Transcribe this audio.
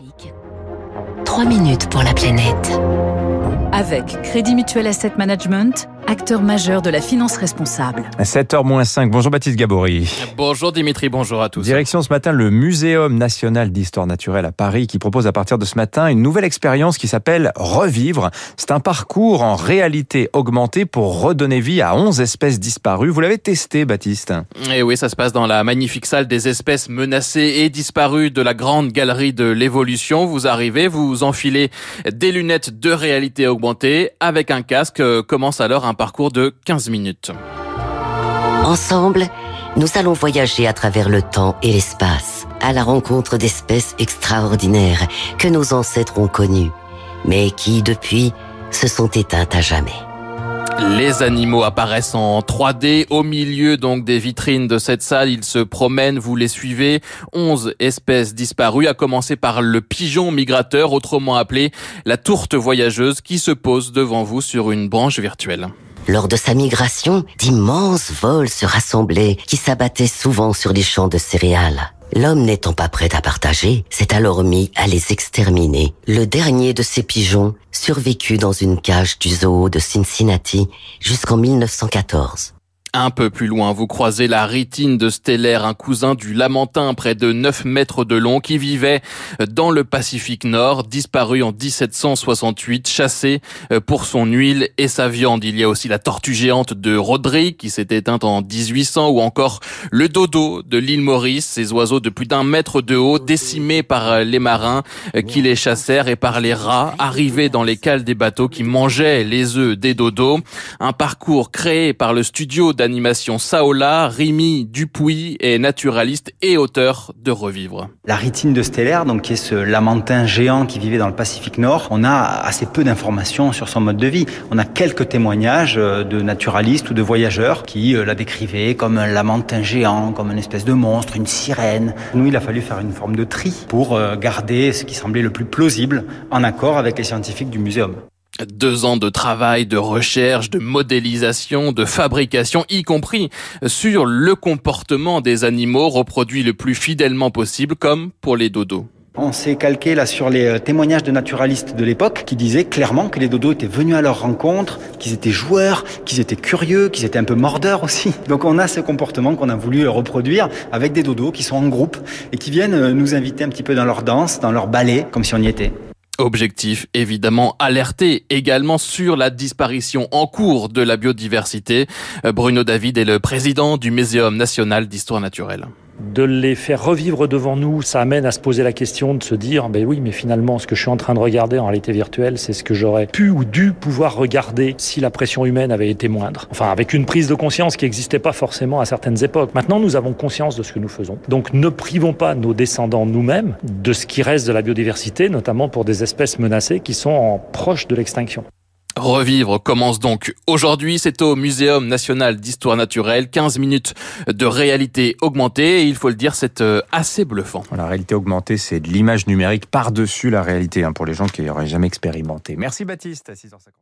Classique. 3 minutes pour la planète. Avec Crédit Mutuel Asset Management, acteur majeur de la finance responsable. 7h-5. Bonjour Baptiste Gabory. Bonjour Dimitri, bonjour à tous. Direction ce matin le Muséum national d'histoire naturelle à Paris qui propose à partir de ce matin une nouvelle expérience qui s'appelle Revivre. C'est un parcours en réalité augmentée pour redonner vie à 11 espèces disparues. Vous l'avez testé Baptiste Et eh oui, ça se passe dans la magnifique salle des espèces menacées et disparues de la grande galerie de l'évolution. Vous arrivez, vous enfilez des lunettes de réalité augmentée avec un casque. Commence alors un parcours de 15 minutes. Ensemble, nous allons voyager à travers le temps et l'espace, à la rencontre d'espèces extraordinaires que nos ancêtres ont connues, mais qui, depuis, se sont éteintes à jamais. Les animaux apparaissent en 3D au milieu donc des vitrines de cette salle. Ils se promènent, vous les suivez. 11 espèces disparues, à commencer par le pigeon migrateur, autrement appelé la tourte voyageuse, qui se pose devant vous sur une branche virtuelle. Lors de sa migration, d'immenses vols se rassemblaient qui s'abattaient souvent sur les champs de céréales. L'homme n'étant pas prêt à partager, s'est alors mis à les exterminer. Le dernier de ces pigeons survécut dans une cage du zoo de Cincinnati jusqu'en 1914. Un peu plus loin, vous croisez la ritine de Stellaire, un cousin du Lamentin près de 9 mètres de long qui vivait dans le Pacifique Nord, disparu en 1768, chassé euh, pour son huile et sa viande. Il y a aussi la tortue géante de Rodrigue qui s'est éteinte en 1800 ou encore le dodo de l'île Maurice, ces oiseaux de plus d'un mètre de haut décimés par euh, les marins euh, qui les chassèrent et par les rats arrivés dans les cales des bateaux qui mangeaient les œufs des dodos. Un parcours créé par le studio d'animation Saola, Rimi Dupuis est naturaliste et auteur de Revivre. La ritine de Stellaire, donc qui est ce lamentin géant qui vivait dans le Pacifique Nord, on a assez peu d'informations sur son mode de vie. On a quelques témoignages euh, de naturalistes ou de voyageurs qui euh, la décrivaient comme un lamentin géant, comme une espèce de monstre, une sirène. Nous, il a fallu faire une forme de tri pour euh, garder ce qui semblait le plus plausible en accord avec les scientifiques du muséum. Deux ans de travail, de recherche, de modélisation, de fabrication, y compris sur le comportement des animaux reproduit le plus fidèlement possible, comme pour les dodos. On s'est calqué là sur les euh, témoignages de naturalistes de l'époque qui disaient clairement que les dodos étaient venus à leur rencontre, qu'ils étaient joueurs, qu'ils étaient curieux, qu'ils étaient un peu mordeurs aussi. Donc on a ce comportement qu'on a voulu reproduire avec des dodos qui sont en groupe et qui viennent euh, nous inviter un petit peu dans leur danse, dans leur ballet, comme si on y était. Objectif évidemment alerter également sur la disparition en cours de la biodiversité. Euh, Bruno David est le président du Muséum national d'histoire naturelle de les faire revivre devant nous, ça amène à se poser la question de se dire, ben oui, mais finalement, ce que je suis en train de regarder en réalité virtuelle, c'est ce que j'aurais pu ou dû pouvoir regarder si la pression humaine avait été moindre. Enfin, avec une prise de conscience qui n'existait pas forcément à certaines époques. Maintenant, nous avons conscience de ce que nous faisons. Donc, ne privons pas nos descendants nous-mêmes de ce qui reste de la biodiversité, notamment pour des espèces menacées qui sont en proche de l'extinction. Revivre commence donc aujourd'hui. C'est au Muséum national d'histoire naturelle. 15 minutes de réalité augmentée. Et il faut le dire, c'est euh, assez bluffant. La réalité augmentée, c'est de l'image numérique par-dessus la réalité hein, pour les gens qui n'auraient jamais expérimenté. Merci Baptiste. À 6h50.